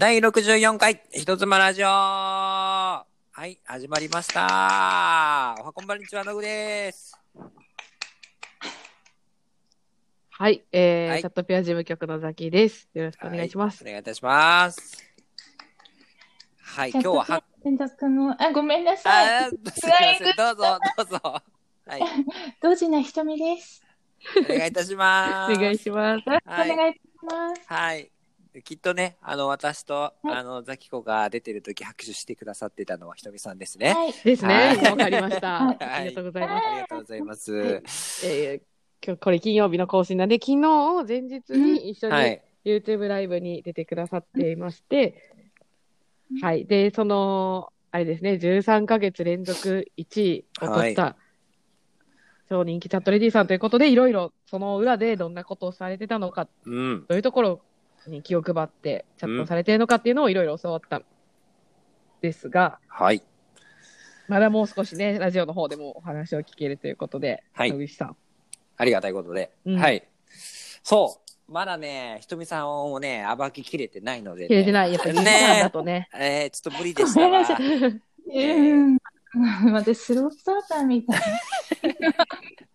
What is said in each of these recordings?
第64回、人妻ラジオはい、始まりましたおはこんばんにちは、のぐです。はい、えーはいチャットピア事務局のザキです。よろしくお願いします。はいお願いいたします。はい、今日はは、あ、ごめんなさい。すいません、どうぞ、どうぞ。はい、同時な瞳です。お願いいたします。お願いします。よろしくお願いします。はい。きっとね、あの、私と、いあの、ザキコが出てる時拍手してくださってたのはひとみさんですね。はい。ですはいね。わかりました。はいありがとうございます。ありがとうございます。えー今日これ金曜日の更新なんで、昨日前日に一緒にはい。YouTube ライブに出てくださっていまして、はい。で、その、あれですね、13ヶ月連続1位を取った、超人気チャットレディさんということで、いろいろその裏でどんなことをされてたのかうん。どういうところに気を配ってチャットをされているのかっていうのをいろいろ教わったんですが、はい。まだもう少しね、ラジオの方でもお話を聞けるということで、はい野口さん。ありがたいことで。うんはい。そう。まだね、ひとみさんをね、暴ききれてないので、ね。切れてない、やっぱり時間だとね。えー、ちょっと無理でしたわ。うん。私、スロースターターみたい。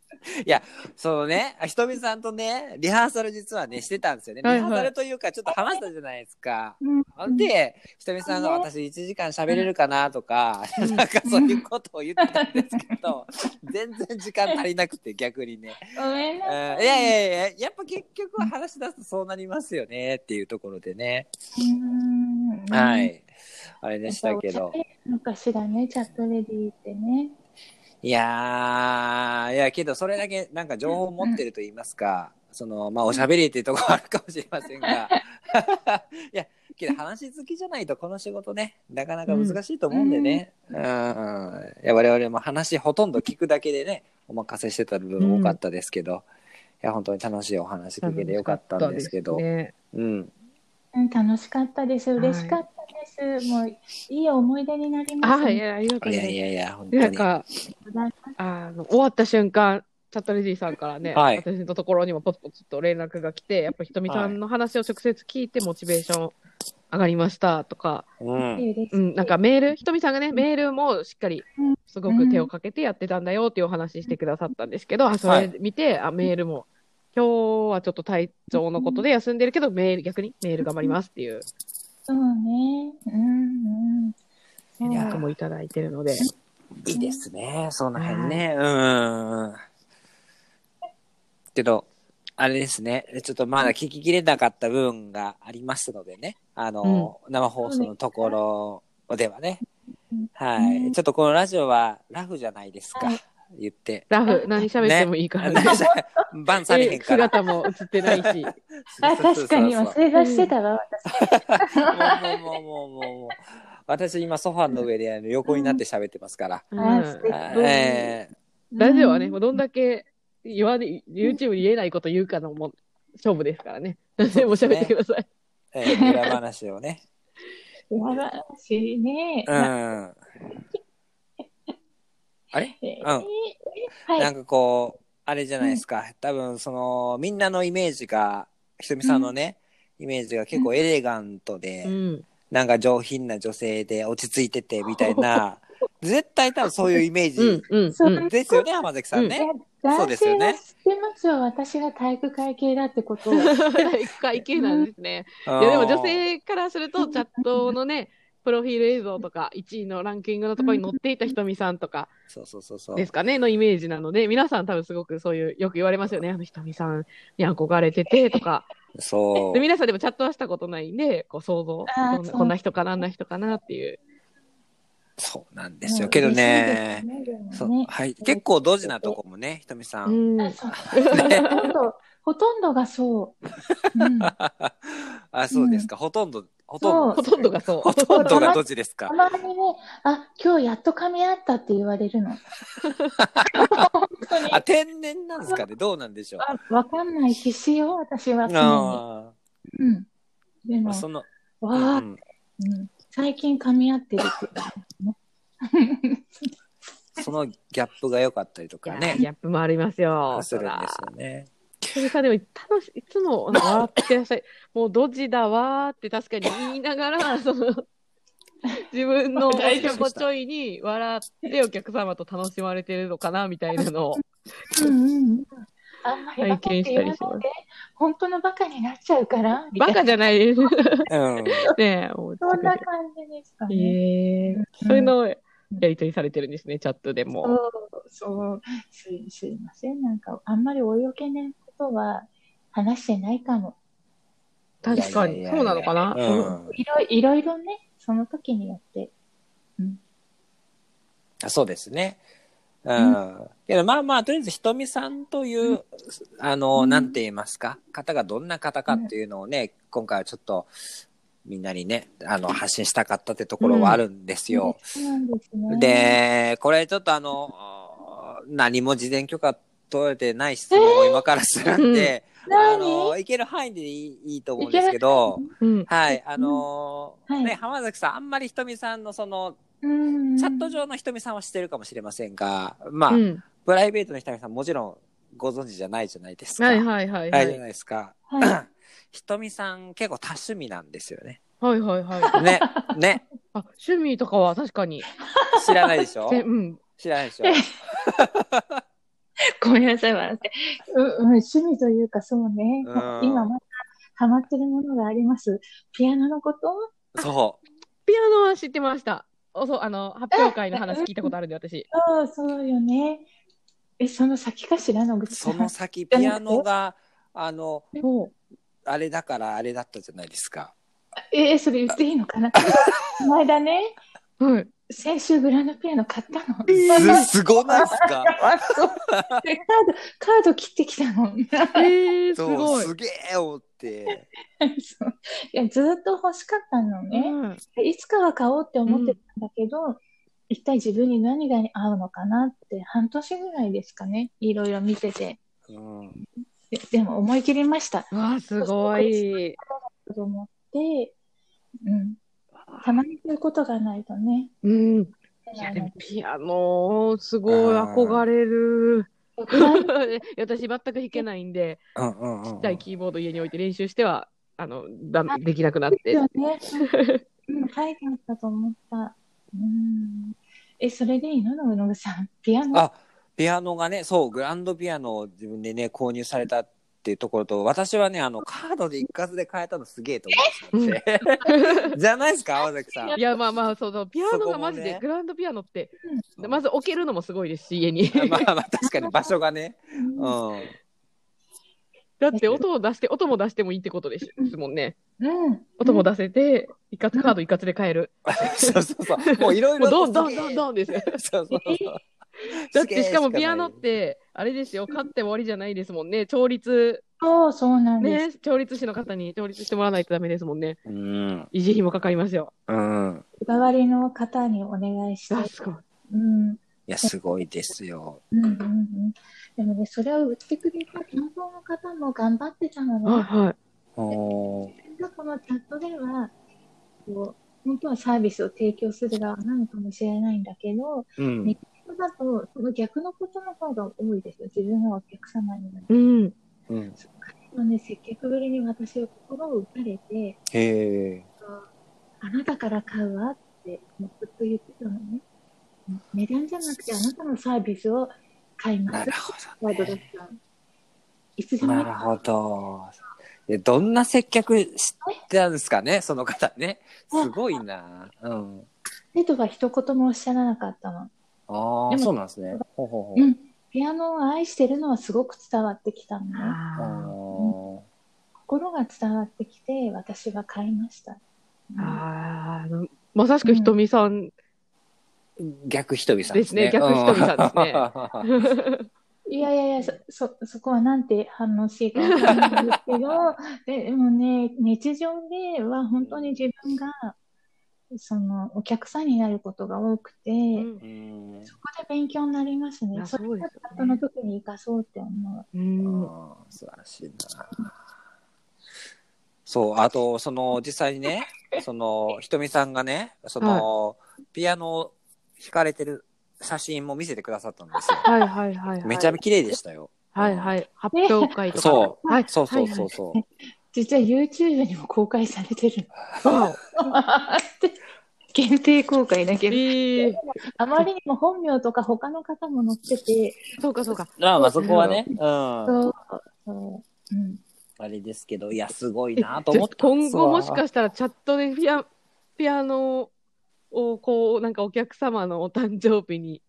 いや、そのね、ひとみさんとね、リハーサル実はね、してたんですよね。リはいはいハーサルというか、ちょっと話したじゃないですか。うんで、ひとみさんがね私1時間喋れるかなとか、なんかそういうことを言ってたんですけど、全然時間足りなくて逆にね。ごめんなさい。やいやいや、やっぱ結局は話し出すとそうなりますよねっていうところでね。うんは。い。あれでしたけど。のかしらね、チャットレディってね。いやー、いやけどそれだけなんか情報を持ってると言いますか、その、まあおしゃべりっていうところあるかもしれませんが、いや、けど話好きじゃないとこの仕事ね、なかなか難しいと思うんでね。うん、うん。いや、我々も話ほとんど聞くだけでね、お任せしてた部分多かったですけど、いや、本当に楽しいお話聞けてよかったんですけど、ね、うん。うん、楽しかったです。嬉しかった。もう、いい思い出になりまああ、いすね。や、ありがとういございます。やいやいや、本当に。なんか、あの、終わった瞬間、チャットレディさんからね、はい私のところにもポツポツと連絡が来て、やっぱひとみさんの話を直接聞いてモチベーション上がりましたとか、うん。うん、なんかメール、ひとみさんがね、メールもしっかりうん、すごく手をかけてやってたんだよっていうお話してくださったんですけど、あそれ見て、あ、メールも、今日はちょっと体調のことで休んでるけど、メール、逆にメール頑張りますっていうそうね。うんうん。そう。いや連絡もいただいてるので、いいですね、その辺ね。うん。けど、あれですね、ちょっとまだ聞ききれなかった部分がありますのでね、あの、生放送のところではね、うんはい。ねちょっとこのラジオはラフじゃないですか。はい、言って。ラフ、何喋ってもいいからね。バンされへんから。姿も映ってないし。あ、確かに忘れがしてたわ、私。もうもうもうもう。私今ソファーの上であの横になって喋ってますから。うん素敵えラジオはね、もうどんだけ言わね、YouTube に言えないこと言うかのも勝負ですからね。何でも喋ってください。ーえー裏話をね。素晴らしいね。うん。あれ？えーうんはい。なんかこう、あれじゃないですか。多分、その、みんなのイメージが、ひとみさんのね、イメージが結構エレガントで、うん。なんか上品な女性で落ち着いててみたいな、絶対多分そういうイメーうんジ、うん、そううん。ですよね、浜崎さんね。そう男ですよね知ってますよ。私が体育会系だってことを。会計なんですね。いいや、でも女性からすると、チャットのね、プロフィール映像とか、1位のランキングのところに載っていたひとみさんとかそうそうそうそう。ですかね、のイメージなので、皆さん多分すごくそういう、よく言われますよね。あのひとみさんに憧れてて とか。そうで、。皆さんでもチャットはしたことないんで、こう想像、こんなこんな人かな、あんな人かなっていう。そうなんですよ。けどね、ねそはい。結構ドジなとこもね、ひとみさ。うんん。あそうほとんど、ほとんどがそう。うん、あ、そうですか。ほとんど、ほとんど。ほとんどがそう。ほとんどがドジですか？た。まにね、あ、今日やっと噛み合ったって言われるの。本当に。あ、天然なんですかね？どうなんでしょう？あわかんない。必死よ、私は常に。あうん。でもあ。、その、わうあ、んうん、最近噛み合ってるっていうね。そのギャップが良かったりとかねギ。ャップもありますよ。するんですよね。それさ、でも楽しい、いつも笑ってらっしゃい。もうドジだわーって確かに言いながら、その、自分のおっ大丈夫ちょこちょいに笑ってお客様と楽しまれてるのかなみたいなのを。うんうんうん。あんまりバカって言わない拝見したりしますで、本当のバカになっちゃうから、バカじゃないです。うん。ねえ、そんな感じですかね。ええそういうのをやりとりされてるんですね、チャットでも。そう、そう、すいすいません。なんか、あんまりおよけなことは話してないかも。確かに。そうなのかな、うん。いろいろいろね、その時によって。そうですね。うん。けどまあまあ、とりあえず、ひとみさんという、あの、うんなんて言いますか、方がどんな方かっていうのをね、今回はちょっと、みんなにね、あの、発信したかったってところはあるんですよ。そうなんですね。で、これちょっとあの、何も事前許可取れてない質問を今からするんで、あの、何？いける範囲でいいいいと思うんですけど、うん。はい、あのうんはいね、浜崎さん、あんまりひとみさんのその、うん、チャット上のひとみさんは知ってるかもしれませんが、まあ、うん。プライベートのひとみさんもちろんご存知じゃないじゃないですか。はいはいはいははい、じゃい。ないですか。は ひとみさん結構多趣味なんですよね。はいはいはい。ね、ね、あ、趣味とかは確かに。知らないでしょ？ぜうん。知らないでしょ？ごめんなさい、笑って。うん、うん、趣味というか、そうね。うん今またハマってるものがあります。ピアノのことそピアノは知ってました。おそう、あの、発表会の話聞いたことあるんで、私。そう、そうよね。え、その先かしら、野う。口さん。その先、ピアノが、あの、そあれだからあれだったじゃないですか。え、それ言っていいのかなこの間ね、う。はい。先週グランドピアノ買ったの。す、すごないですか？カード、カード切ってきたの。えー、すごい。すげえ思って。いやずーっと欲しかったのね。うんいつかは買おうって思ってたんだけど、一体自分に何が合うのかなって半年ぐらいですかね。いろいろ見てて。うん。ででも思い切りました。うわ、すごい。と思って、うん。たまにそういうことがないとね。うん。いや、でもピアノ、すごい憧れる。私、全く弾けないんで、うんうんうんちっちゃいキーボード家に置いて練習しては、あの、だできなくなって。ですよね。うん、書いてあったと思った。うん。え、それでいいの野口さん。ピアノあ、ピアノがね、そう、グランドピアノを自分でね、購入されたっていうところと、私はね、あの、カードで一括で買えたのすげえと思うんですよ。じゃないですか、浜崎さん。いや、まあまあ、その、ピアノがマジそこもねで、グランドピアノって、うんまず置けるのもすごいですし、家に。まあまあ、確かに 場所がね。うんうん。だって、音を出して、音も出してもいいってことですもんね。うん。音も出せて、一括、カード一括で買える。そうそうそう。もういろいろどんどんどんどんです。そうそうそう。だって、しかもピアノって、あれですよ、買って終わりじゃないですもんね。調律、そう、そうなんです。ね、調律師の方に調律してもらわないとダメですもんね。うん。維持費もかかりますよ。うん。こだわりの方にお願いして。あ、すごい。うん。いや、すごいですよ。うんうんうん。でもね、それを売ってくれた担当の方も頑張ってたのね。はいはい。おーこのチャットでは、こう、本当はサービスを提供する側なのかもしれないんだけど、うん。だと、その逆のことの方が多いですよ。自分がお客様になる。うん。うん。彼のね、接客ぶりに私は心を打たれて、へえ。あなたから買うわって、ずっと言ってたのね。値段じゃなくて、あなたのサービスを買いますなる。ほワードど、ね。ロッさん。いつでもなるほど。でどんな接客してたんですかね、その方ね。すごいな。うん。生徒は一言もおっしゃらなかったの。ああ、でもそうなんですね。ほうほうほう。うん。ピアノを愛してるのはすごく伝わってきたのね。ああー心が伝わってきて、私は買いました。ーあー、まさしくひとみさん。逆ひとみさんですね。ですね逆ひとみさんですね いやいやいや、そ、そ、そこはなんて反応していいかわからないんですけど、ででもね、日常では本当に自分が、その、お客さんになることが多くて、うんうんそこで勉強になりますね。それそうですよねその時に生かそうって思う。うん。素晴らしいな。そう、あと、その、実際にね、その、ひとみさんがね、その、ピアノを弾かれてる写真も見せてくださったんですよ。はいはいはいはい。めちゃめちゃ綺麗でしたよ。はいはい。発表会とか。そうはい。そうそうそうそう。実は YouTube にも公開されてる。はい。限定公開だけど、ええあまりにも本名とか他の方も載ってて、そうかそうか。まあまあそこはね、うん。そう、そう、うん。あれですけど、いや、すごいなと思ったんですわ今後もしかしたらチャットでピアピアノをこう、なんかお客様のお誕生日に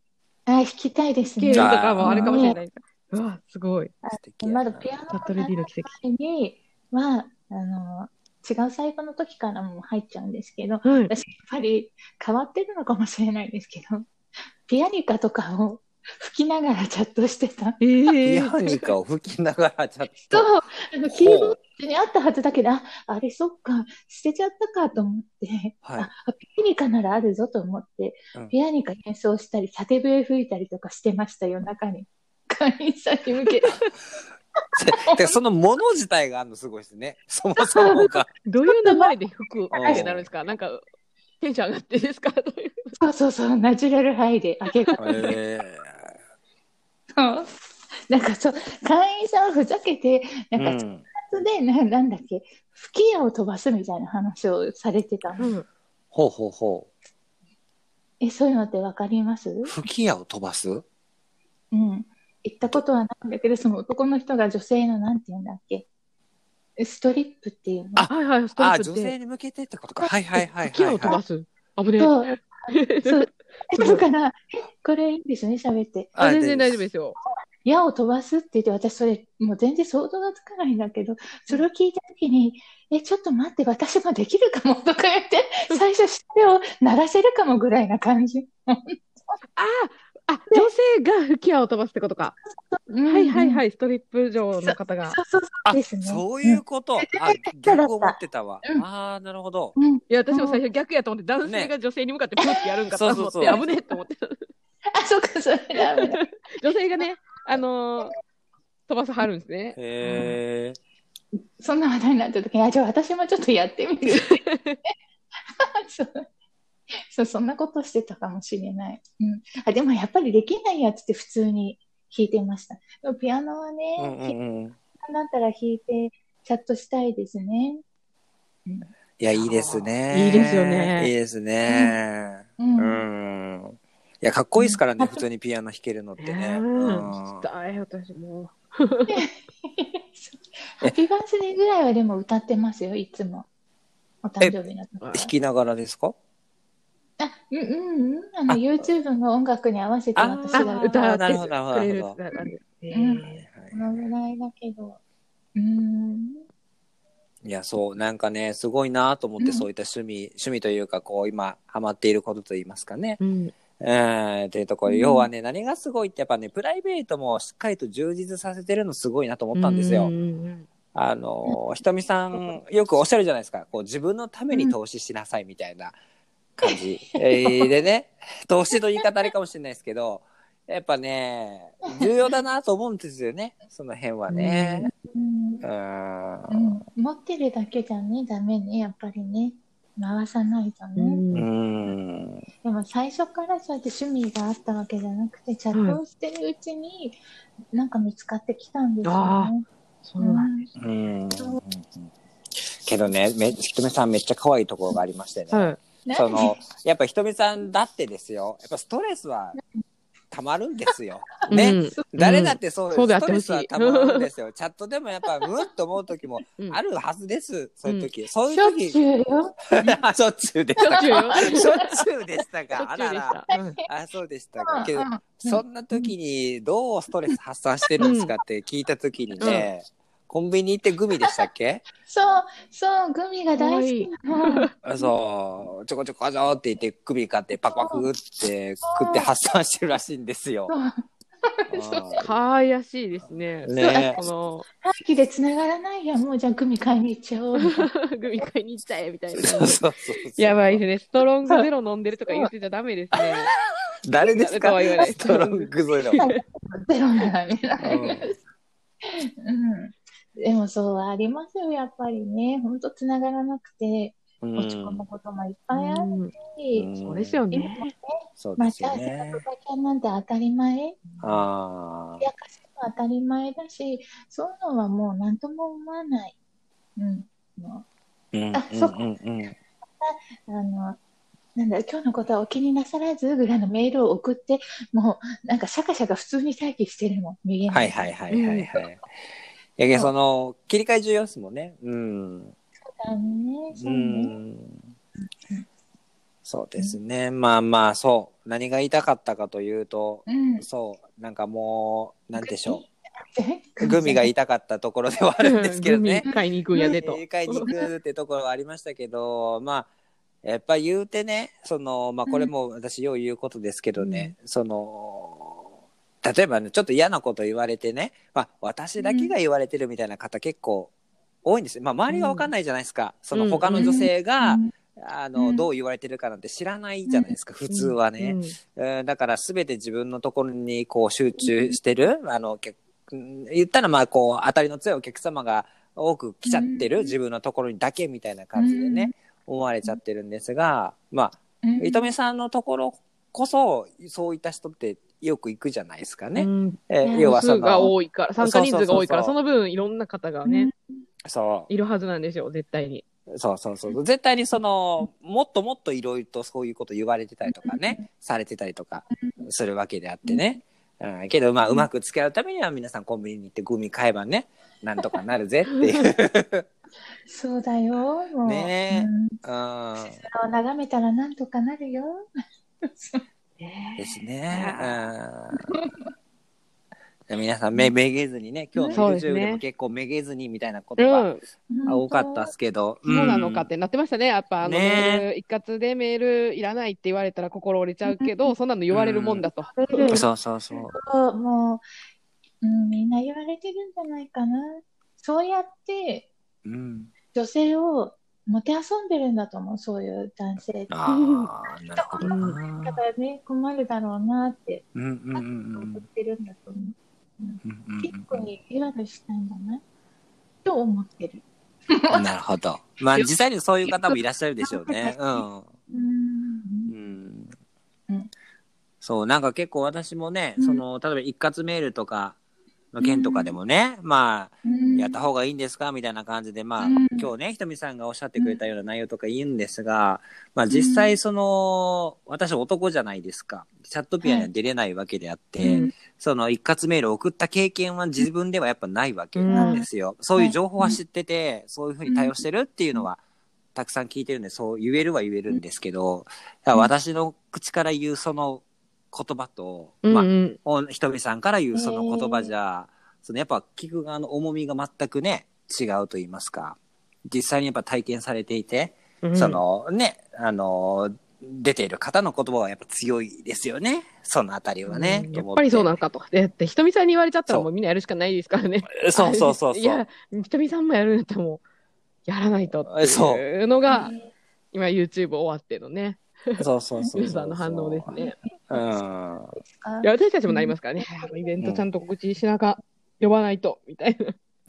あ、弾きたいですねと。かもあるかもしれない。うわ、すごい。まだピアノの奇跡。前には、あの、違うサイトの時からも入っちゃうんですけど、はい。私やっぱり変わってるのかもしれないですけど、ピアニカとかを吹きながらチャットしてた。えピえアニカを吹きながらちょっとと。、あのキーボードにあったはずだけど、あ、あれそっか、捨てちゃったかと思って、はいあ、ピアニカならあるぞと思って、うんピアニカ演奏したり、縦笛吹いたりとかしてましたよ、中に。会員さんに向けて。でそのもの自体があるのすごいですね。そもそもが。どういう流れで服ってなるんですか？なんか、テンション上がってですか？どういうそうそうそう、ナチュラルハイで明け方えそうなんかそう、会員さんふざけて、ーなんか、うんで、ななんだっけ、吹き矢を飛ばすみたいな話をされてたの。うん。ほうほうほえ、そういうのってわかります？う。吹き矢を飛ばす？うん。行ったことはないんだけど、その男の人が女性のなんて言うんだっけ、ストリップっていうの？あはいはい、ストリあ、ップって。女性に向けてってことか。はいはいはい木はい、はい。を飛ばす。危ねえ。そう、そう、だから、えこれいいんですよね、喋って。あ全然大丈夫でですよ。矢を飛ばすって言って、私それ、もう全然想像がつかないんだけど、それを聞いたときに、え、ちょっと待って、私もできるかもとか言って、最初、手を鳴らせるかもぐらいな感じ。あ、女性が吹き矢を飛ばすってことか。はいはいい。はい、ストリップ上の方が。そうそうそあうですね。そういうこと？あ、逆思ってたわ。うんああ、なるほど。いや、私も最初逆やと思って、男性が女性に向かってプッてやるんかと思って、そうそうそう危ねえと思って。あ、そっか、それ。女性がね、あのー飛ばすはるんですね。へえ。そんな話題になった時に、あ、じゃあ私もちょっとやってみる。そう そう、そんなことしてたかもしれない。うん。あ、でもやっぱりできないやつって普通に弾いてました。でもピアノはね、うんうんうん。だったら弾いてチャットしたいですね。いや、いいですね。いいですよねいいですね。う。うんん。いや、かっこいいですからね、普通にピアノ弾けるのってね。うん。うん聞きたい、私も。ハッピーバースデーぐらいはでも歌ってますよ、いつも。お誕生日の時。弾きながらですか？あ、うんうんうん。あの、あ YouTube の音楽に合わせて私が歌ってくれるなるほどなんでえうんーこのぐらいだけど。うん。いや、そう、なんかね、すごいなと思って、うんそういった趣味、趣味というか、こう、今、ハマっていることといいますかね。うん。うん、っていうところ、うん要はね、何がすごいって、やっぱね、プライベートもしっかりと充実させてるのすごいなと思ったんですよう。んあの、ひとみさん、よくおっしゃるじゃないですか。こう、自分のために投資しなさいみたいな感じ。えーでね、投資の言い方あれかもしれないですけど、やっぱね、重要だなと思うんですよね。その辺はね。うんうん。うん、持ってるだけじゃね、ダメね、やっぱりね。回さないとね。うんうん。でも最初からそうやって趣味があったわけじゃなくて、チャットをしてるうちに、なんか見つかってきたんですよあね。そうなんです。うん。けどね、めひとみさんめっちゃ可愛いところがありましてね。はい。その、やっぱひとみさんだってですよ。やっぱストレスはたまるんですよ。ね。うん誰だってそうです。そうであストレスはたまるんですよ。チャットでもやっぱ、むっと思う時もうんあるはずです。そういう時。そうしょっいう時。ちゅうよ。あ しょっちゅうでしたしょっちゅうよか。しょっちゅうでしたか。あらら。あ、そうでしたか。けどうんうんそんな時にどうストレス発散してるんですかって聞いた時にね、コンビニ行ってグミでしたっけ？そう、そう、グミが大好きな そう、ちょこちょこちょって言ってグミ買ってパクパクって食って発散してるらしいんですよ。かわいらしいですねう。んねこの、さっきで繋がらないや、もうじゃあグミ買いに行っちゃおう。グミ買いに行っちゃえみたいな。そうそうそうそう。やばいですね。ストロングゼロ飲んでるとか言ってちゃダメですね。誰ですか？ストロングゼロ。ゼロならね。うんうん。でもそうありますよ、やっぱりね。ほんと繋がらなくて、うん落ち込むこともいっぱいあるうんし、うんそうですよね。そうまですよた、ね。だけなんて当たり前。あやかし当たり前だし、そういうのはもう何とも思わない。うん。もうんあそっかうんうんうあの、なんだ、今日のことはお気になさらず、ぐらいのメールを送って、もう、なんかシャカシャカ普通に待機してるもん、見えない。はいはいはいはいはい。いやけどその切り替え重要ですもんね。うん。そうだね、そううね。ん。そうですね。まあまあそう。何が言いたかったかというと、うん。そう。なんかもうなんでしょえ？う。グミが言いたかったところではあるんですけどね。グ。ミ買いに行くんやでと。買いに行くってと。ころはありましたけど、まあ、やっぱ言う。てね、その、まあこれも私よう。言う。ことですけどね、その、例えばね、ちょっと嫌なこと言われてね、まあ私だけが言われてるみたいな方結構多いんですよ。まあ周りがわかんないじゃないですか。その他の女性が、うん。あの、うん。どう言われてるかなんて知らないじゃないですか、普通はね。うん。だから全て自分のところにこう集中してる、あの、言ったらまあこう当たりの強いお客様が多く来ちゃってる、うん。自分のところにだけみたいな感じでね、思われちゃってるんですが、まあ、うん。伊藤さんのところこそ、そういった人ってよく行くじゃないですかね。うんえうん要はそ数がの、多いから、参加人数が多いから、そそうの分いろんな方がね、そいるはずなんですよ、絶対に。う、そうそうそう。絶対にその、もっともっといろいろとそういうこと言われてたりとかね、されてたりとかするわけであってね。うん、けど、まあ、うまく付き合うためには皆さんコンビニに行ってグミ買えばね、なんとかなるぜっていう。そうだよ、もう。ねえうんうん。空を眺めたらなんとかなるよ。ですね。うん。皆さんめ、めげずにね、今日の YouTube ねでも結構めげずにみたいなこうとがん。多かったですけど。そうなのかってなってましたね。やっぱ、あの、ねメール一括でメールいらないって言われたら心折れちゃうけど、そんなの言われるもんだと。うんそうそうそう。そうもう、うん、みんな言われてるんじゃないかな。そうやってうん。女性をもてあそんでるんだと思う、そういう男性って。ああ、なるほどな。だからね、困るだろうなってうんうんうん思ってるんだと思う。うんうん結構に意地悪したいんだな、と思ってる。うん。なるほど。まあ実際にそういう方もいらっしゃるでしょうね。うん。うん。うんうんそう、なんか結構私もね、その、例えば一括メールとかの件とかでもね、まあ、うん。やった方がいいんですか？みたいな感じで、まあ、うん。今日ね、ひとみさんがおっしゃってくれたような内容とか言うんですが、まあ実際その、私男じゃないですか。チャットピアには出れないわけであって、うん。その一括メールを送った経験は自分ではやっぱないわけなんですよ。そういう情報は知ってて、そういうふうに対応してるっていうのは、たくさん聞いてるんで、そう言えるは言えるんですけど、私の口から言うその言葉と、まあ、うんうん。おひとみさんから言うその言葉じゃ、そのやっぱ聞く側の重みが全くね、違うと言いますか、実際にやっぱ体験されていて、うんそ、のね、あの、出ている方の言葉はやっぱ強いですよね。そのあたりはね。うんやっぱりそうなのかと。で、ひとみさんに言われちゃったらもうみんなやるしかないですからね。そうそうそうそう。いや、ひとみさんもやるんだったらもう、やらないとってそういうのが、今 YouTube 終わってのね、そうそうそうそう。皆さんの反応ですね。うん。いや、私たちもなりますからね。あのイベントちゃんと告知しなか、呼ばないと、みたい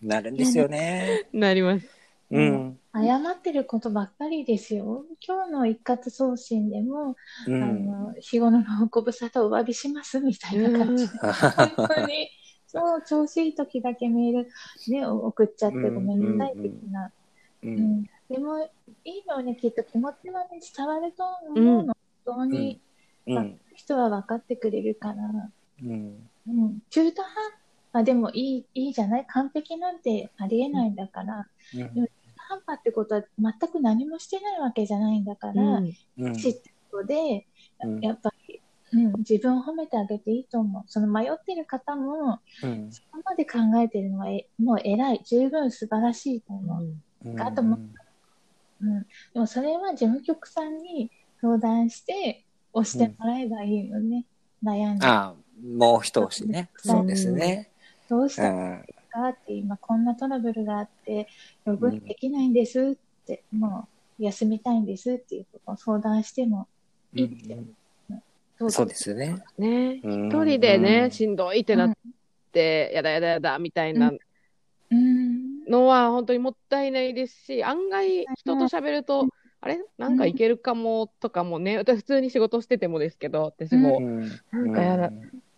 な、なるんですよね。なります。うん。謝ってることばっかりですよ。今日の一括送信でも、あうん。の日頃のご無沙汰お詫びしますみたいな感じで、本当に、そう、調子いい時だけメール、ね、送っちゃってごめんなさい的な。う。うんんでも、いいのね、きっと気持ちはね、伝わると思うの。本当に、うん。人は分かってくれるから。うん。うん、中途半端でもいいいいじゃない完璧なんてありえないんだから、うん半端ってことは全く何もしてないわけじゃないんだから、うんうん。知ったことで、うんやっぱり、うん、自分を褒めてあげていいと思う。その迷ってる方も、うんそこまで考えてるのはえもう偉い、十分素晴らしいと思う。うんあともうん、でもそれは事務局さんに相談して押してもらえばいいのね、悩んで。ああ、もう一押しね。そうですね。どうしたうん。かって今こんなトラブルがあってログインできないんですって、もう休みたいんですっていうことを相談してもいいって、どぞそうですよね。ね一一人でね、しんどいってなって、やだやだやだみたいなうんのは本当にもったいないですし、案外人と喋ると、あれ？なんかいけるかもとかもね、私普通に仕事しててもですけど、私も、なんかやだ、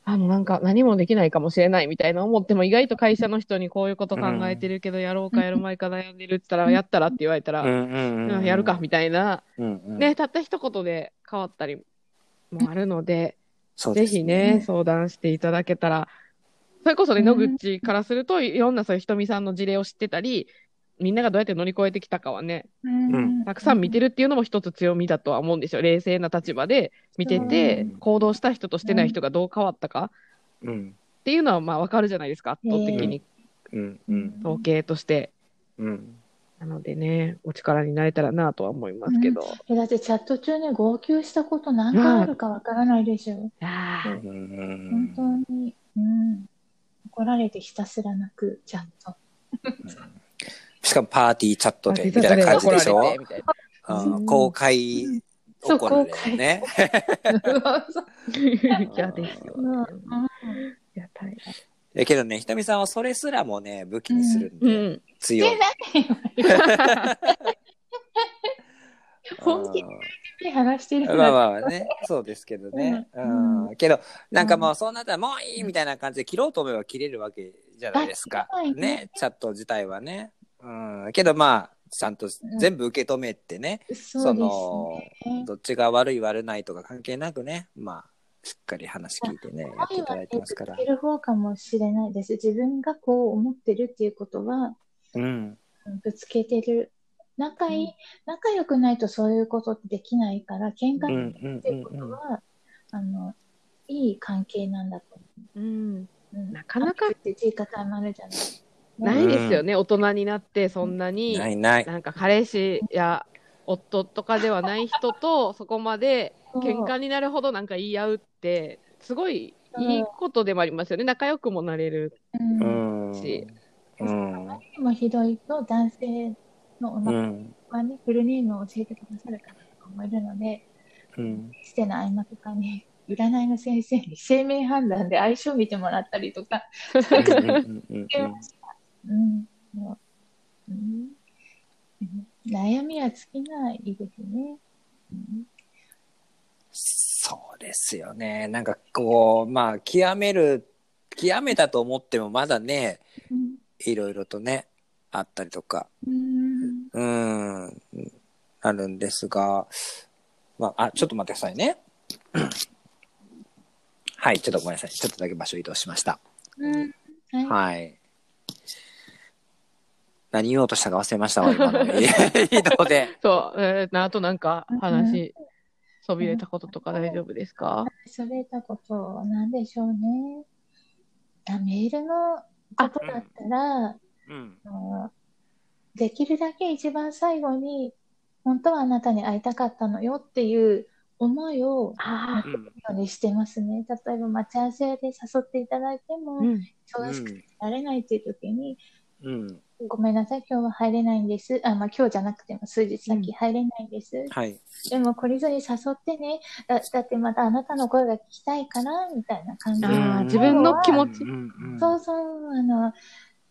あの、なんか何もできないかもしれないみたいな思っても、意外と会社の人にこういうこと考えてるけど、やろうかやるまいか悩んでるって言ったら、やったらって言われたら、うんうんうんやるかみたいな、うんうん。ね、たった一言で変わったりもあるので、ですぜひね、相談していただけたら、それこそね、うん。野口からすると、いろんなそういうひとみさんの事例を知ってたり、みんながどうやって乗り越えてきたかはね、うん。たくさん見てるっていうのも一つ強みだとは思うんですよ。冷静な立場で見ててうん、行動した人としてない人がどう変わったか。うん。っていうのはまあわかるじゃないですか、圧倒的に。うん。うん。統計として。うん。なのでね、お力になれたらなとは思いますけど。えだってチャット中に号泣したこと何回あるかわからないでしょ。うん。本当に、うん。怒られてひたすら泣く、ちゃんと。しかもパーティーチャットでみたいな感じでしょ？うん公開怒られるね。嫌ですよ、うんね。いや、大変。やけどね、ひとみさんはそれすらもね、武器にするんうで、ん。強い。本気で話してるうんまあまあね、そうですけどね。ううんん。けど、なんかもうそうなったらもういいみたいな感じで切ろうと思えば切れるわけじゃないですかね、チャット自体はね。うん。けどまあ、ちゃんと全部受け止めてね、その、どっちが悪い悪ないとか関係なくね、まあ、しっかり話聞いてね、やっていただいてますから。る方かもしれないです。自分がこう思ってるっていうことは、うん。ぶつけてる。仲いい、仲良くないとそういうことってできないから、喧嘩うんうんっていうことは、あの、いい関係なんだと思うん。う。うんなかなかって言い方もあるじゃない。ないですよね、大人になって、そんなに。ないない。なんか彼氏や夫とかではない人と そこまで喧嘩になるほどなんか言い合うって、すごいいいことでもありますよね。仲良くもなれる。うんうん。しうん。もひどいと男性のおう名前ん。はね、フルネームを教えてくださる方とかもいるので、うん。しての合間とかに、占いの先生に生命判断で相性見てもらったりとか、うんうんうん、もう悩みは尽きないですね。うん。そうですよね。なん。かこう、まあ、極める、極めたと思ってもまだね、うん。いろいろとね、あったりとか、うん。うん、あるん。ですが、まあ、あ、ちょっと待ってくださいね。はい、ちょっとごめん。なさい。ちょっとだけ場所移動しました。うん。はいはい。何言おうとしたか忘れましたわ、今の 移動で。そう、えー、あとなんか話、そびれたこととか大丈夫ですか？それたことなんでしょうね。あメールのことだったら、うん。できるだけ一番最後に、本当はあなたに会いたかったのよっていう思いをあうん。ようにしてますね。例えば待ち合わせで誘っていただいても、うん。忙しくてられないっていう時に、うん。ごめんなさい、今日は入れないんです。あ、まあ今日じゃなくても数日先入れないんです。はい。でも、懲りずに誘ってね。だだってまたあなたの声が聞きたいから、みたいな感じで。自分の気持ちうんうんそうそう、あの、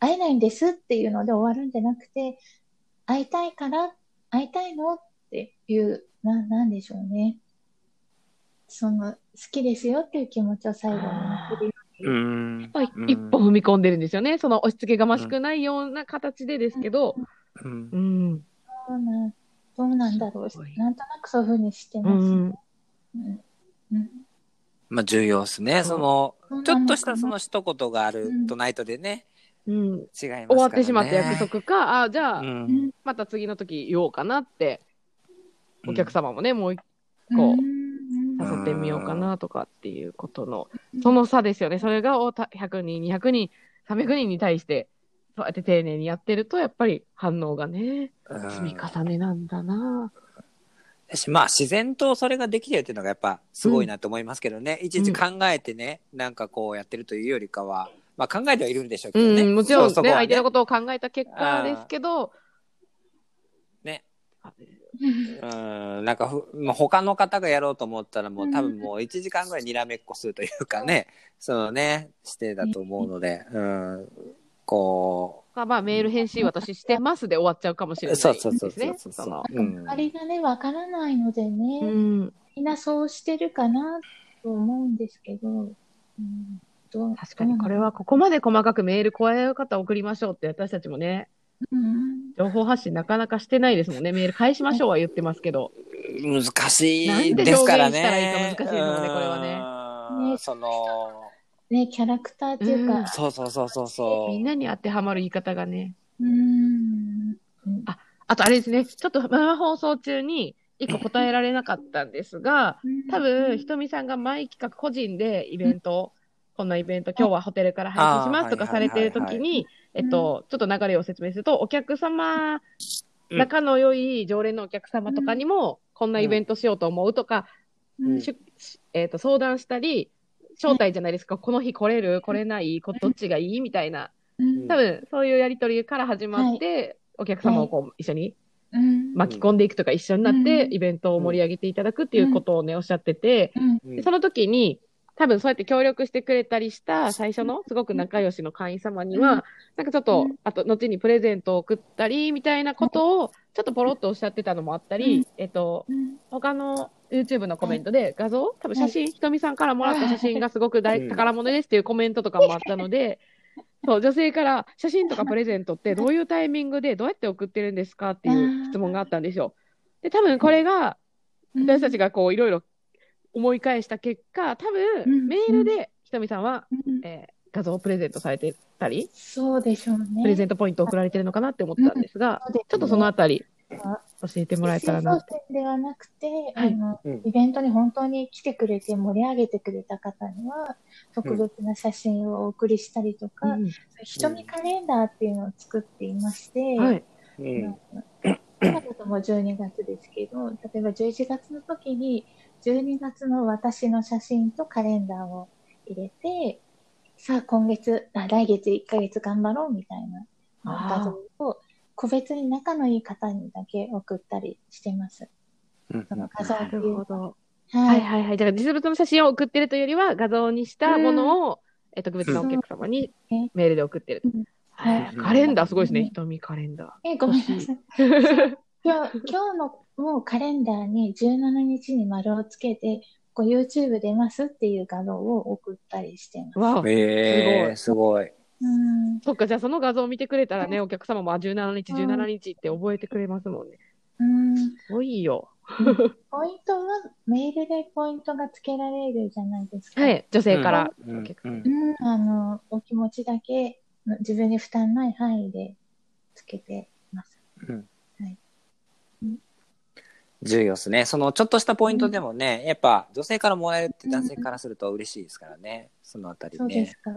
会えないんですっていうので終わるんじゃなくて、会いたいから、会いたいのっていう、な、なんでしょうね。その、好きですよっていう気持ちを最後に送るようん。やっぱり一歩踏み込んでるんですよね。その押し付けがましくないような形でですけど。うんうん。うな。どうなんだろう。なんとなくそういうふうにしてうます。ん。うんうんまあ重要ですね。その、ちょっとしたその一言があるうんとないとでね、うん。違いますからね。終わってしまった約束か、あじゃあ、うん。また次の時言おうかなって、お客さ様もね、もう一うんこううん誘ってみようかなとかっていうことの、その差ですよね。それがおた100人、200人、300人に対して、そうやって丁寧にやってると、やっぱり反応がね、ん、積み重ねなんだな。だしまあ自然とそれができてるっていうのがやっぱすごいなと思いますけどね。いちいち考えてね、なんかこうやってるというよりかは、まあ考えてはいるんでしょうけどね。うん、もちろんねそうそこは相手のことを考えた結果ですけど、ね。あうん、なんかふ、まあ、他の方がやろうと思ったらもう多分もう1時間ぐらいにらめっこするというかね、そのね、してだと思うので、うん、こまあ、メール返信私してますで終わっちゃうかもしれう、ないそうそうそうですね。そうそう。その。うん。あれがね、わからないのでね、うん。みんなそうしてるかなと思うんですけど、うん。どう確かに、これはここまで細かくメール、こういう方送りましょうって私たちもね、うん情報発信なかなかしてないですもんね。メール返しましょうは言ってますけど。難しいなんてですからね。表現したらいいか難しいですねこれはね。ねその、ね、キャラクターっていううんか、そうそうそうそうそう。みんなに当てはまる言い方がね。うん。うんああとあれですね、ちょっと生放送中に一個答えられなかったんですが、多分、ひとみさんが毎企画個人でイベントを、こんなイベント、今日はホテルから配信しますとかされてるときに、えっと、ちょっと流れを説明すると、お客様、うん。仲の良い常連のお客様とかにも、こんなイベントしようと思うとか、えっと、相談したり、招待じゃないですか、この日来れる来れないこどっちがいいみたいな、うん。多分、そういうやりとりから始まって、お客様をこう、一緒にうん。巻き込んでいくとか、一緒になってう、ん。イベントを盛り上げていただくっていうことをね、おっしゃってて、その時に、多分そうやって協力してくれたりした最初のすごく仲良しの会員様には、うん。なんかちょっとうん、あと、後にプレゼントを送ったり、みたいなことを、ちょっとポロッとおっしゃってたのもあったり、うん。えっと、うん。他の YouTube のコメントで画像、多分写真、ひとみさんからもらった写真がすごく大うん宝物ですっていうコメントとかもあったので、そう、女性から写真とかプレゼントってどういうタイミングでどうやって送ってるんですかっていう質問があったんですよ。で、多分これが、私たちがこういろいろ思い返した結果、多うん分メールでひとみさんは、うん。えー画像をプレゼントされてたり、そうでしょうね。プレゼントポイント送られてるのかなって思ったんですが、そうですね。ちょっとそのあたりあ教えてもらえたらな。ではなくて、はいあのうんイベントに本当に来てくれて盛り上げてくれた方には、特別な写真をお送りしたりとか、うん。ひとみカレンダーっていうのを作っていまして、はい。うん。今だともう12月ですけど、例えば11月の時に、12月の私の写真とカレンダーを入れて、さあ今月、あ来月1ヶ月頑張ろうみたいな画像を個別に仲のいい方にだけ送ったりしてます。うんその画像なるほど。ははいはいはい。だから実物の写真を送ってるというよりは、画像にしたものを、え特別なお客様にうんメールで送ってる。うんはいはいカレンダーすごいですね。うんひとみカレンダえ、ごめんなさい。ー。今日、今日のもうカレンダーに17日に丸をつけて、こう YouTube 出ますっていう画像を送ったりしてます。わあえー、すごい。うんそっか、じゃあその画像を見てくれたらね、お客様もあ17日、17日って覚えてくれますもんね。うんすごいよ。ポイントは、メールでポイントがつけられるじゃないですか。はい、女性から。うん結うんうん、あの、お気持ちだけ、自分に負担ない範囲でつけて重要ですね。そのちょっとしたポイントでもね、やっぱ女性からもらえるって男性からすると嬉しいですからね。そのあたりね。そうですか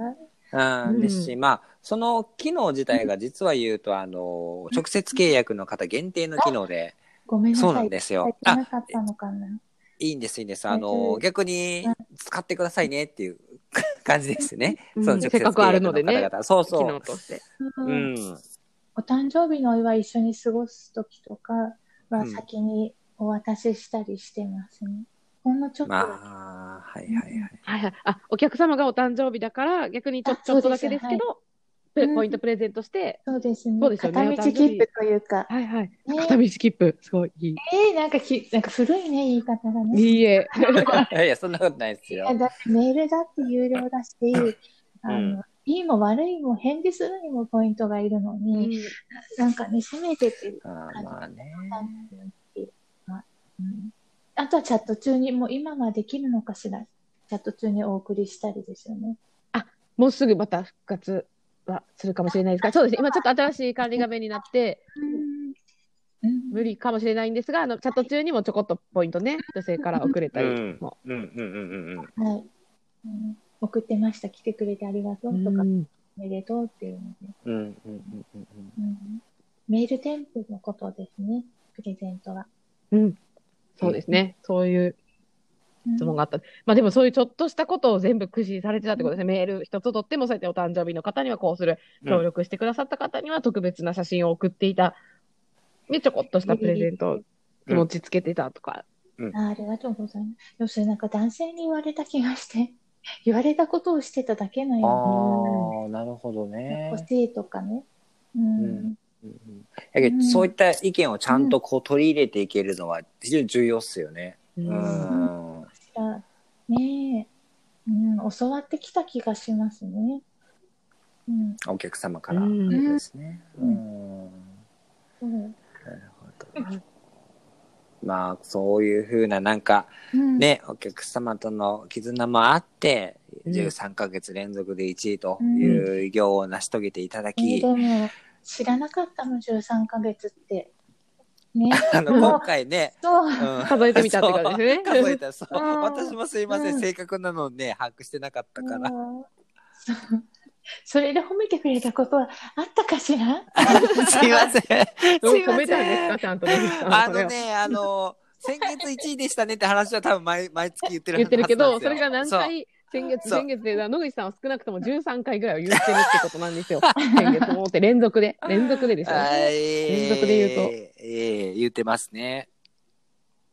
うん、うんですし、まあ、その機能自体が実は言うと、あの、直接契約の方限定の機能で、ごめんなさい。そうなんですよ入ってなかったのかな。いいんです、いいんです。あの、うん逆に使ってくださいねっていう 感じですね。うんその直接せっかくあるのでね契約方々そう機そう。能として。ううんん。お誕生日のお祝い一緒に過ごすときとかはうん先にお渡ししたりしてますね。ほんのちょっとだけ。まあ、はいはいはい。はいはい。あ、お客様がお誕生日だから、逆にちょあちょっとだけですけど、プレうんポイントプレゼントして、そうですね。そうですよね片道切符というか。はいはい。ね片道切符、すごいいい。えー、なんかき、なんか古いね、言い方がね。いいえ。いやいや、そんなことないですよいや。だってメールだって有料だし、あの、うんいいも悪いも返事するにもポイントがいるのに、なんかね、せめてっていうあーまあね。うんあとはチャット中に、もう今はできるのかしら。チャット中にお送りしたりですよね。もうすぐまた復活はするかもしれないですが、そうですね。今ちょっと新しい管理画面になって、うん無理かもしれないんですが、あの、チャット中にもちょこっとポイントね、女性から送れたりも。うんうんうんうんうん。はい、うん送ってました。来てくれてありがとうとか、うんおめでとうっていうので、うんうんうんうんうん。うんメール添付のことですね。プレゼントは。うん。そうですね。そういううん質問があった。まあでもそういうちょっとしたことを全部駆使されてたってことですね。メール一つ取っても、そうやってお誕生日の方にはこうする。協力してくださった方には特別な写真を送っていた。で、ちょこっとしたプレゼントを気持ちつけてたとか。あありがとうございます。でもそれなんか男性に言われた気がして、言われたことをしてただけのよああ、なるほどうな。ね欲。しいとかね。うん。うんうんだけどそういった意見をちゃんとこう取り入れていけるのは非常に重要っすよね。ううんねえ。うん、の教わってきた気がしますね。うん。お客様からうんですね。ううんうんなるほど。まあ、そういうふうな、なんか、うん、ね、お客様との絆もあって、うん13ヶ月連続で1位という偉業を成し遂げていただえーき、でも、知らなかったの、13ヶ月って。ね。あの、今回ね、そう。うん数えてみたって感じですね数えた、そう。うん私もすいません、うん正確なのをね、把握してなかったから。うんそれで褒めてくれたことはあったかしら？すいません。すいま褒めたんですせん。か？ちゃんとね。あのね、あの、先月1位でしたねって話は多分毎毎月言ってる言ってるけど、それが何回、先月、先月で、野口さんは少なくとも13回ぐらいは言ってるってことなんですよ。先月もって連続で、連続でですよ。はい。連続で言うとええ言ってますね。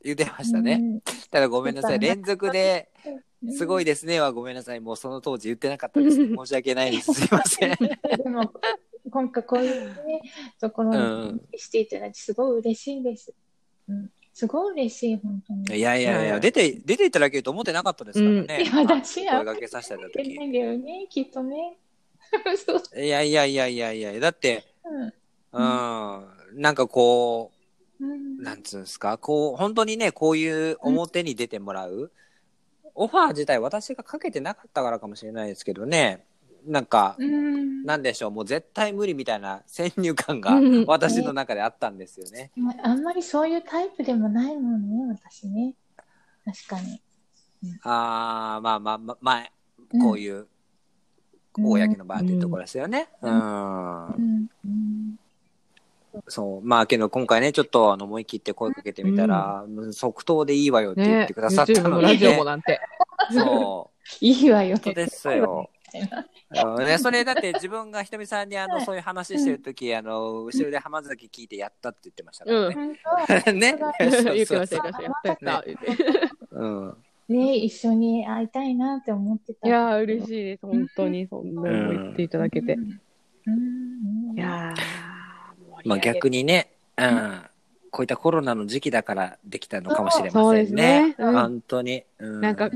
言ってましたね。うんただごめんなさい。連続で、すごいですねはごめんなさい。もうその当時言ってなかったです。申し訳ないです。すいません。でも、今回こういうね、ところにしていただいて、すごい嬉しいです。うん、すごい嬉しい、本当に。いやいやいや、はい出て、出ていただけると思ってなかったですからね。いや私は声掛けさせていただいた時。いけないんだよね、きっとね。いやいやいやいやいや、だって、うんうん、なんかこうんう、なんつうんですか、こう、本当にね、こういう表に出てもらう、オファー自体私がかけてなかったからかもしれないですけどね、なんか、うんなんでしょう、もう絶対無理みたいな先入観がうん私の中であったんですよね。あんまりそういうタイプでもないもんね、私ね。確かに。ああ、まあまあまあ、まあ、うんこういう、公の場っていうところですよね。う。うんんうんそう。まあ、けど今回ね、ちょっとあの思い切って声かけてみたら、即答でいいわよって言っねてくださったので、もラジオもなんて。そう。いいわよ。本当ですよ。ね、それだって自分がひとみさんにあの、はいそういう話してるとき、あの、後ろで浜崎聞いてやったって言ってましたからね。本ね。言ってました、そうそう言ってました、ね、一緒に会いたいなって思ってた。いやー、嬉しいです。本当に、そんなの言っていただけて。うんまあ逆にね、うん。こういったコロナの時期だからできたのかもしれそうですませんね。ねうん。本当に。うん、なんか、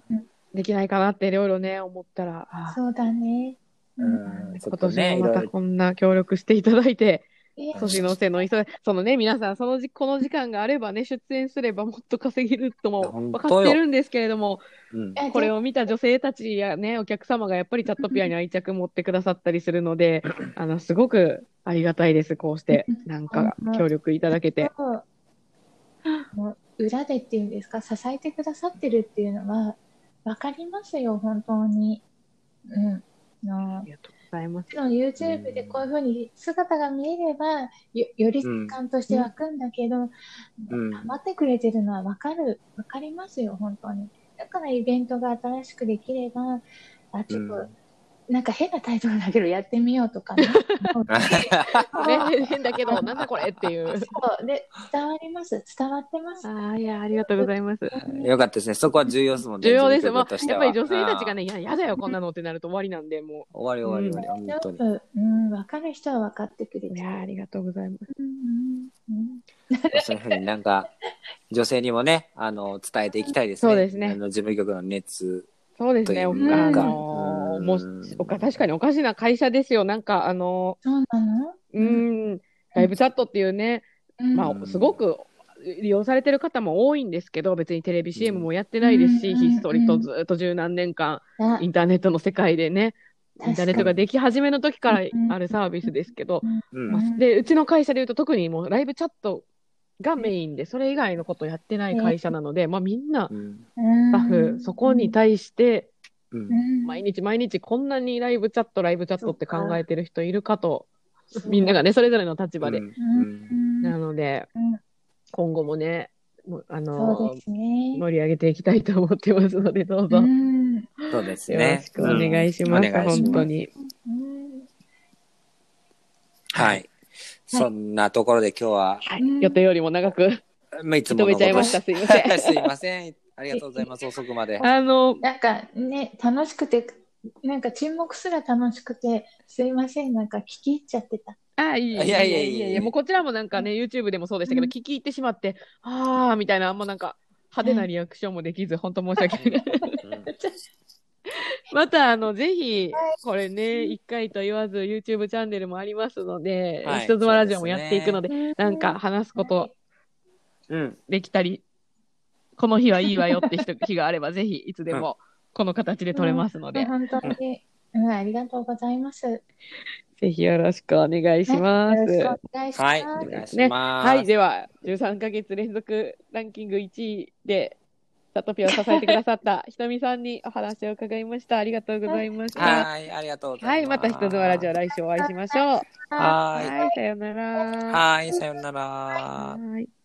できないかなっていろいろね、思ったら、あそうだね。ううん。今っとね、年もまたこんな協力していただいて、え年の瀬の忙しそのね、皆さん、そのじ、この時間があればね、出演すればもっと稼げるとも分かってるんですけれども、うんえこれを見た女性たちやね、お客様がやっぱりチャットピアに愛着持ってくださったりするので、あの、すごくありがたいです、こうして、なんか協力いただけて。裏でっていうんですか、支えてくださってるっていうのは、わかりますよ、本当に。うん。のありがとうございます。もちろん YouTube でこういうふうに姿が見えればよより実感として湧くんだけど、うん。待ってくれてるのはわかるわかりますよ本当に。だからイベントが新しくできればあちょっと、うんなんか変なタイトルだけどやってみようとかね 変だけど、なんだこれっていう。そうで伝わります伝わってますああ、いや、ありがとうございます。よかったですね。そこは重要ですもんね。重要です。まあやっぱり女性たちがね、いや、やだよ、こんなのってなると終わりなんで、も終わり終わり終わり、大本当に。うん分かる人は分かってくれていや、ありがとうございます。うんうんうんそういうふうになんか、女性にもね、あの、伝えていきたいですね。そうですねあの、事務局の熱。そうですね、おあのもうおか、確かにおかしな会社ですよ。なんか、あのそうなの？ー、うーん、ライブチャットっていうね、うん。まあ、すごく利用されてる方も多いんですけど、別にテレビ CM もやってないですし、うんひっそりとずっと十何年間、あインターネットの世界でね、インターネットができ始めの時からあるサービスですけど、で、うちの会社でいうと特にもうライブチャットがメインで、それ以外のことやってない会社なので、まあみんな、うんスタッフ、そこに対して、毎日毎日こんなにライブチャット、ライブチャットって考えてる人いるかと、みんながね、それぞれの立場で。なので、うん今後もね、もうあの。盛り上げていきたいと思ってますので、どうぞ、ようんそうですろね。しくお願いします。うんお願いします本当に。うんはい。そんなところで今日は、うん予定よりも長くまあ、いつもの認めちゃいました。すいません。すいません。ありがとうございます。遅くまで。あの、なんかね、楽しくて、なんか沈黙すら楽しくて、すいません、なんか聞き入っちゃってた。あ、いい。いやいやいやいやいやもうこちらもなんかね、YouTube でもそうでしたけど、うん聞き入ってしまって、あーみたいな、あんまなんか派手なリアクションもできず、本当申し訳ない。また、あの、ぜひ、これね、一回と言わず、YouTube チャンネルもありますので、はい人妻ラジオもやっていくので、なんか話すことうん。できたり、この日はいいわよって人日があれば、ぜひ、いつでも、この形で撮れますので、本当に、うん、ありがとうございます。ぜひよろしくお願いします。よろしくお願いします。はい。お願いしねます。はい、では、13ヶ月連続ランキング1位で、サトピを支えてくださった ひとみさんにお話を伺いました。ありがとうございました。ははい。ありがとうござい、います。また人妻ラジオ来週お会いしましょう。はい。はい、さようなら。はい。さようなら。はい